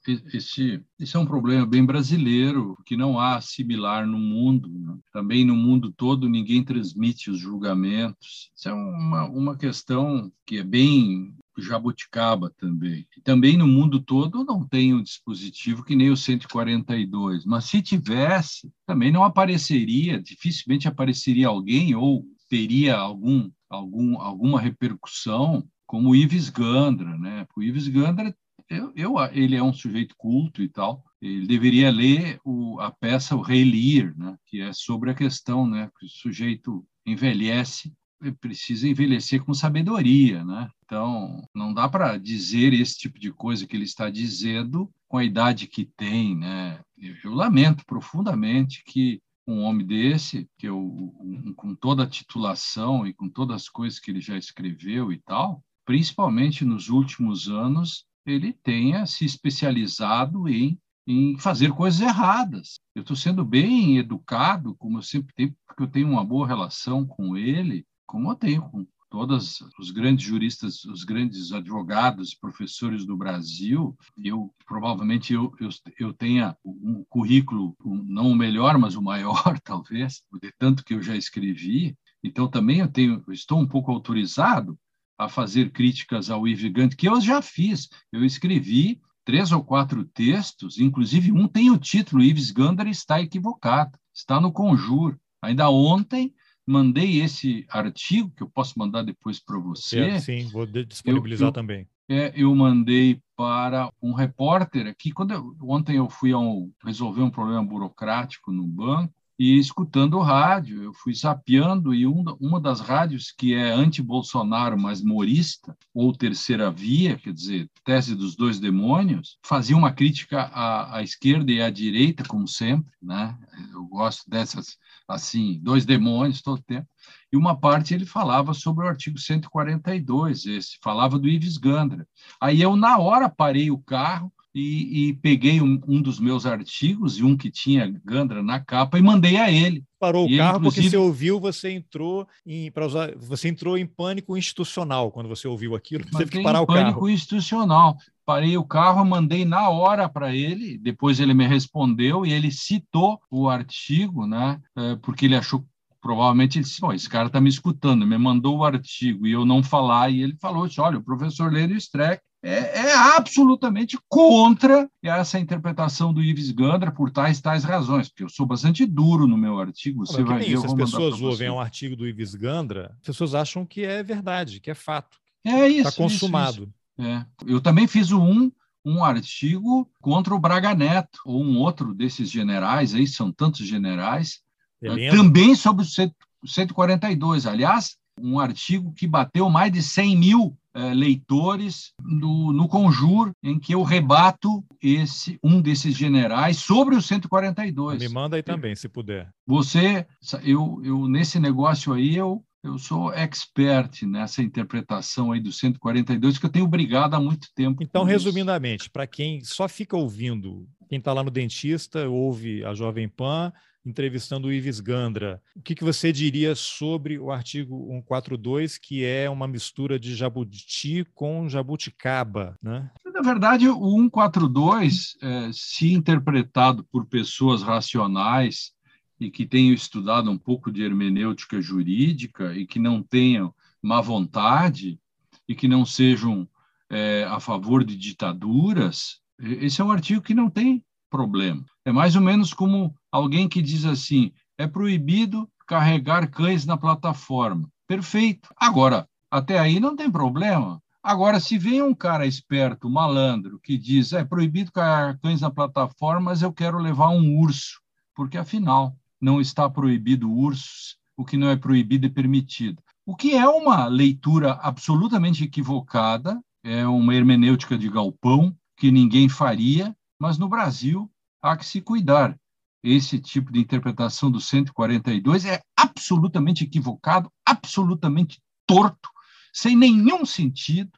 esse, esse é um problema bem brasileiro, que não há similar no mundo. Né? Também no mundo todo ninguém transmite os julgamentos. Isso é uma, uma questão que é bem jabuticaba também. Também no mundo todo não tem um dispositivo que nem o 142, mas se tivesse, também não apareceria, dificilmente apareceria alguém ou teria algum, algum alguma repercussão como o Ives Gandra, né? O Ives Gandra eu, eu, ele é um sujeito culto e tal. Ele deveria ler o, a peça O Rei Lear, né, que é sobre a questão né, que o sujeito envelhece precisa envelhecer com sabedoria, né? Então, não dá para dizer esse tipo de coisa que ele está dizendo com a idade que tem, né? Eu, eu lamento profundamente que um homem desse, que eu, um, com toda a titulação e com todas as coisas que ele já escreveu e tal, principalmente nos últimos anos, ele tenha se especializado em, em fazer coisas erradas. Eu estou sendo bem educado, como eu sempre tenho, porque eu tenho uma boa relação com ele, como eu tenho com todos os grandes juristas, os grandes advogados, professores do Brasil, eu provavelmente eu, eu, eu tenha um currículo não o melhor, mas o maior talvez, de tanto que eu já escrevi. Então também eu tenho, estou um pouco autorizado a fazer críticas ao Ivigante, que eu já fiz. Eu escrevi três ou quatro textos, inclusive um tem o título Ives Gander está equivocado, está no Conjur. Ainda ontem mandei esse artigo, que eu posso mandar depois para você. É, sim, vou disponibilizar eu, eu, também. É, eu mandei para um repórter aqui. Quando eu, ontem eu fui um, resolver um problema burocrático no banco e escutando o rádio, eu fui sapeando e um, uma das rádios que é anti-Bolsonaro, mas morista, ou terceira via, quer dizer, tese dos dois demônios, fazia uma crítica à, à esquerda e à direita, como sempre, né? Eu gosto dessas, assim, dois demônios todo tempo. E uma parte ele falava sobre o artigo 142, esse, falava do Ives Gandra. Aí eu, na hora, parei o carro, e, e peguei um, um, dos meus artigos e um que tinha Gandra na capa e mandei a ele. Parou e o carro porque você ouviu, você entrou em para usar, você entrou em pânico institucional quando você ouviu aquilo, você teve que parar o carro. Pânico institucional. Parei o carro, mandei na hora para ele, depois ele me respondeu e ele citou o artigo, né? É, porque ele achou provavelmente ele disse, esse cara está me escutando, me mandou o artigo e eu não falar, e ele falou, olha, o professor Lênio Streck é, é, absolutamente contra essa interpretação do Ives Gandra por tais tais razões, porque eu sou bastante duro no meu artigo. Você vai ver, isso, as pessoas ouvem um artigo do Ives Gandra, as pessoas acham que é verdade, que é fato. É isso. Está consumado. Isso, isso. É. Eu também fiz um um artigo contra o Braga Neto, ou um outro desses generais, aí são tantos generais, né, também sobre o 142. Aliás, um artigo que bateu mais de 100 mil é, leitores no, no Conjur, em que eu rebato esse um desses generais sobre o 142. Me manda aí também, se puder. Você, eu, eu nesse negócio aí, eu, eu sou expert nessa interpretação aí do 142, que eu tenho brigado há muito tempo. Então, resumidamente, para quem só fica ouvindo, quem está lá no dentista, ouve a Jovem Pan, entrevistando o Ives Gandra. O que, que você diria sobre o artigo 142, que é uma mistura de jabuti com jabuticaba? Né? Na verdade, o 142, é, se interpretado por pessoas racionais e que tenham estudado um pouco de hermenêutica jurídica e que não tenham má vontade e que não sejam é, a favor de ditaduras, esse é um artigo que não tem problema. É mais ou menos como alguém que diz assim: é proibido carregar cães na plataforma. Perfeito. Agora, até aí não tem problema. Agora, se vem um cara esperto, malandro, que diz é proibido carregar cães na plataforma, mas eu quero levar um urso, porque afinal não está proibido ursos, o que não é proibido é permitido. O que é uma leitura absolutamente equivocada, é uma hermenêutica de galpão que ninguém faria, mas no Brasil há que se cuidar. Esse tipo de interpretação do 142 é absolutamente equivocado, absolutamente torto, sem nenhum sentido.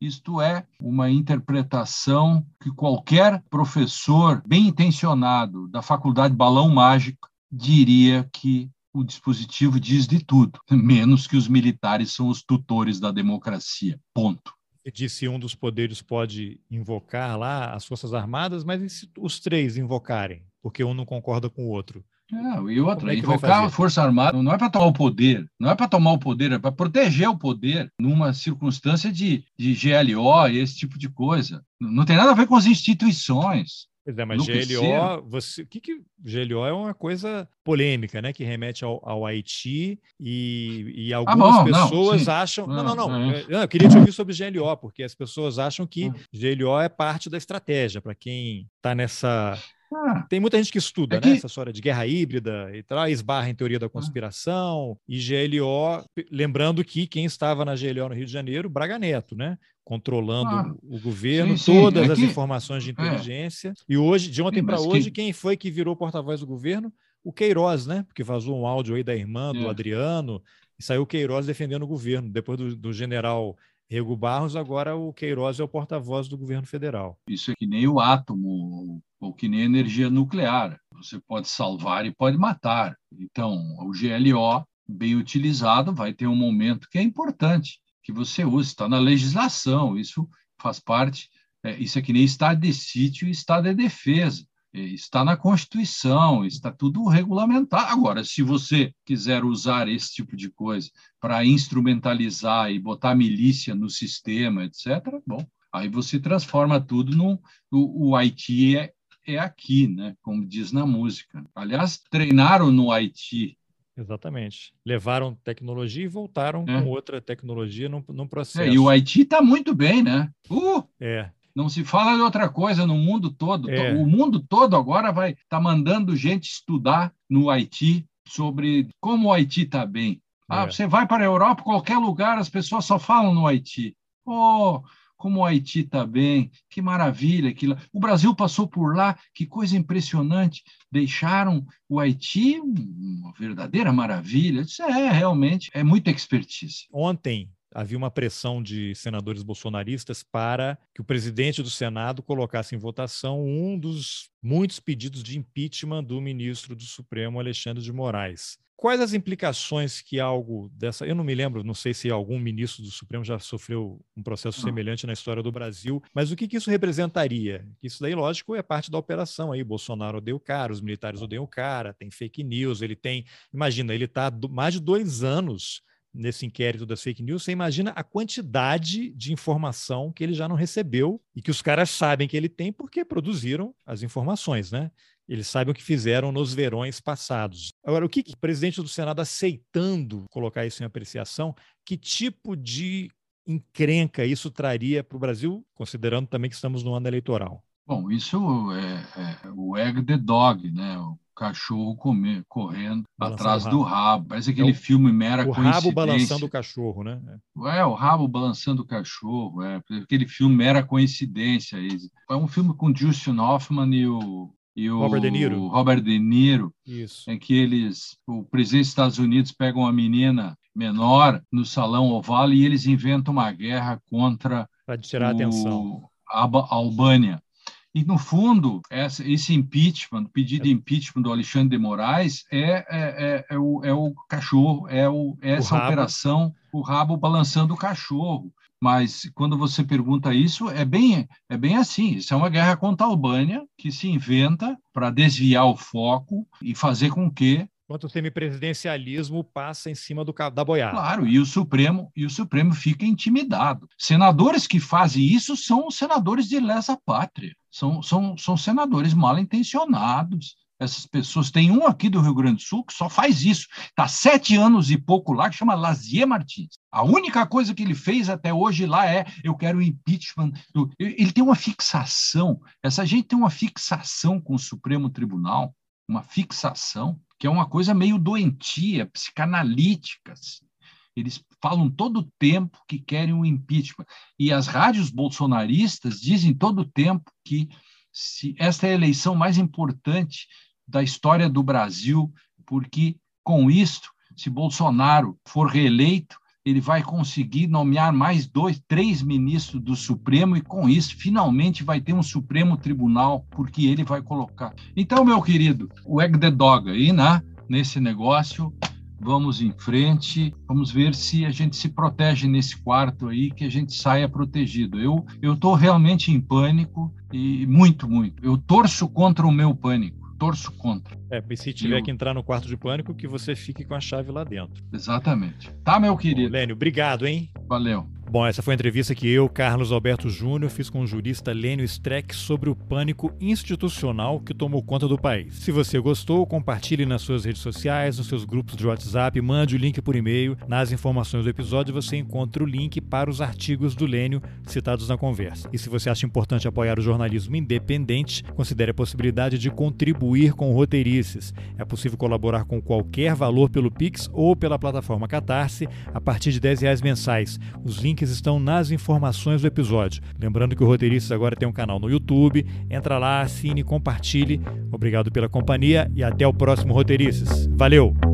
Isto é uma interpretação que qualquer professor bem intencionado da Faculdade Balão Mágico diria que o dispositivo diz de tudo, menos que os militares são os tutores da democracia. Ponto disse um dos poderes pode invocar lá as Forças Armadas, mas e se os três invocarem? Porque um não concorda com o outro. E outra, é invocar a Força Armada não é para tomar o poder, não é para tomar o poder, é para proteger o poder numa circunstância de, de GLO e esse tipo de coisa. Não tem nada a ver com as instituições. Pois é, mas GLO, você, o que, que GLO é uma coisa polêmica, né? Que remete ao, ao Haiti e, e ah, algumas ah, bom, pessoas não, acham. Não, não, não. É. Eu, eu, queria te ouvir sobre GLO, porque as pessoas acham que ah. GLO é parte da estratégia para quem está nessa ah, Tem muita gente que estuda é que... né, essa história de guerra híbrida e tal, esbarra em teoria da conspiração ah. e GLO, lembrando que quem estava na GLO no Rio de Janeiro, Braga Neto, né? Controlando ah, o governo, sim, sim. todas é as informações de é. inteligência. É. E hoje, de ontem para hoje, que... quem foi que virou porta-voz do governo? O Queiroz, né? Porque vazou um áudio aí da irmã do é. Adriano, e saiu o Queiroz defendendo o governo, depois do, do general Rego Barros, agora o Queiroz é o porta-voz do governo federal. Isso é que nem o átomo, ou que nem a energia nuclear. Você pode salvar e pode matar. Então, o GLO, bem utilizado, vai ter um momento que é importante, que você use. Está na legislação, isso faz parte. É, isso é que nem estado de sítio e estado de defesa. Está na Constituição, está tudo regulamentado. Agora, se você quiser usar esse tipo de coisa para instrumentalizar e botar milícia no sistema, etc., bom, aí você transforma tudo no. O, o Haiti é, é aqui, né? como diz na música. Aliás, treinaram no Haiti Exatamente. Levaram tecnologia e voltaram é. com outra tecnologia num, num processo. É, e o Haiti está muito bem, né? Uh! É. Não se fala de outra coisa no mundo todo. É. O mundo todo agora vai estar tá mandando gente estudar no Haiti sobre como o Haiti está bem. Ah, É. Você vai para a Europa, qualquer lugar, as pessoas só falam no Haiti. Oh, como o Haiti está bem, que maravilha. Que... O Brasil passou por lá, que coisa impressionante. Deixaram o Haiti uma verdadeira maravilha. Isso é realmente, é muita expertise. Ontem havia uma pressão de senadores bolsonaristas para que o presidente do Senado colocasse em votação um dos muitos pedidos de impeachment do ministro do Supremo, Alexandre de Moraes. Quais as implicações que algo dessa. Eu não me lembro, não sei se algum ministro do Supremo já sofreu um processo Não. semelhante na história do Brasil, mas o que, que isso representaria? Isso daí, lógico, é parte da operação aí. Bolsonaro odeia o cara, os militares odeiam o cara, tem fake news, ele tem. Imagina, ele está mais de dois anos nesse inquérito das fake news, você imagina a quantidade de informação que ele já não recebeu e que os caras sabem que ele tem porque produziram as informações, né? Eles sabem o que fizeram nos verões passados. Agora, o que, que o presidente do Senado aceitando colocar isso em apreciação, que tipo de encrenca isso traria para o Brasil, considerando também que estamos no ano eleitoral? Bom, isso é, é o egg the dog, né? Cachorro comer, correndo Balançando atrás o do rabo. Parece aquele É o- filme mera O coincidência. rabo balançando o cachorro, né? É, o rabo balançando o cachorro. É aquele filme mera coincidência. É um filme com Justin Hoffman e o e o Robert De Niro. Robert De Niro, em que eles, o presidente dos Estados Unidos pega uma menina menor no salão oval e eles inventam uma guerra contra Para tirar a o- atenção. a Ba- a Albânia. E, no fundo, essa- esse impeachment, o pedido de impeachment do Alexandre de Moraes é, é, é, é o, é o cachorro, é, o, é essa rabo. operação, o rabo balançando o cachorro. Mas quando você pergunta isso, é bem, é bem assim. Isso é uma guerra contra a Albânia que se inventa para desviar o foco e fazer com que Enquanto o semipresidencialismo passa em cima do, da boiada. Claro, e o Supremo e o Supremo fica intimidado. Senadores que fazem isso são senadores de lesa pátria, são, são, são senadores mal intencionados. Essas pessoas tem um aqui do Rio Grande do Sul que só faz isso. Está sete anos e pouco lá que chama Lazier Martins. A única coisa que ele fez até hoje lá é eu quero impeachment. do-" Ele tem uma fixação. Essa gente tem uma fixação com o Supremo Tribunal, uma fixação que é uma coisa meio doentia, psicanalítica. assim. Eles falam todo o tempo que querem o impeachment. E as rádios bolsonaristas dizem todo o tempo que se esta é a eleição mais importante da história do Brasil, porque com isto, se Bolsonaro for reeleito, ele vai conseguir nomear mais dois, três ministros do Supremo e com isso finalmente vai ter um Supremo Tribunal, porque ele vai colocar. Então, meu querido, o egg the dog aí, né? Nesse negócio, vamos em frente, vamos ver se a gente se protege nesse quarto aí, que a gente saia protegido. Eu eu estou realmente em pânico e muito, muito. Eu torço contra o meu pânico, torço contra. É, e se tiver Eu- que entrar no quarto de pânico, que você fique com a chave lá dentro. Exatamente. Tá, meu querido? Lênio, obrigado, hein? Valeu. Bom, essa foi a entrevista que eu, Carlos Alberto Júnior, fiz com o jurista Lênio Streck sobre o pânico institucional que tomou conta do país. Se você gostou, compartilhe nas suas redes sociais, nos seus grupos de WhatsApp, mande o link por e-mail. Nas informações do episódio você encontra o link para os artigos do Lênio citados na conversa. E se você acha importante apoiar o jornalismo independente, considere a possibilidade de contribuir com Roteirices. É possível colaborar com qualquer valor pelo Pix ou pela plataforma Catarse a partir de 10 reais mensais. Os links estão nas informações do episódio. Lembrando que o Roteiristas agora tem um canal no YouTube. Entra lá, assine, compartilhe. Obrigado pela companhia e até o próximo Roteiristas. Valeu!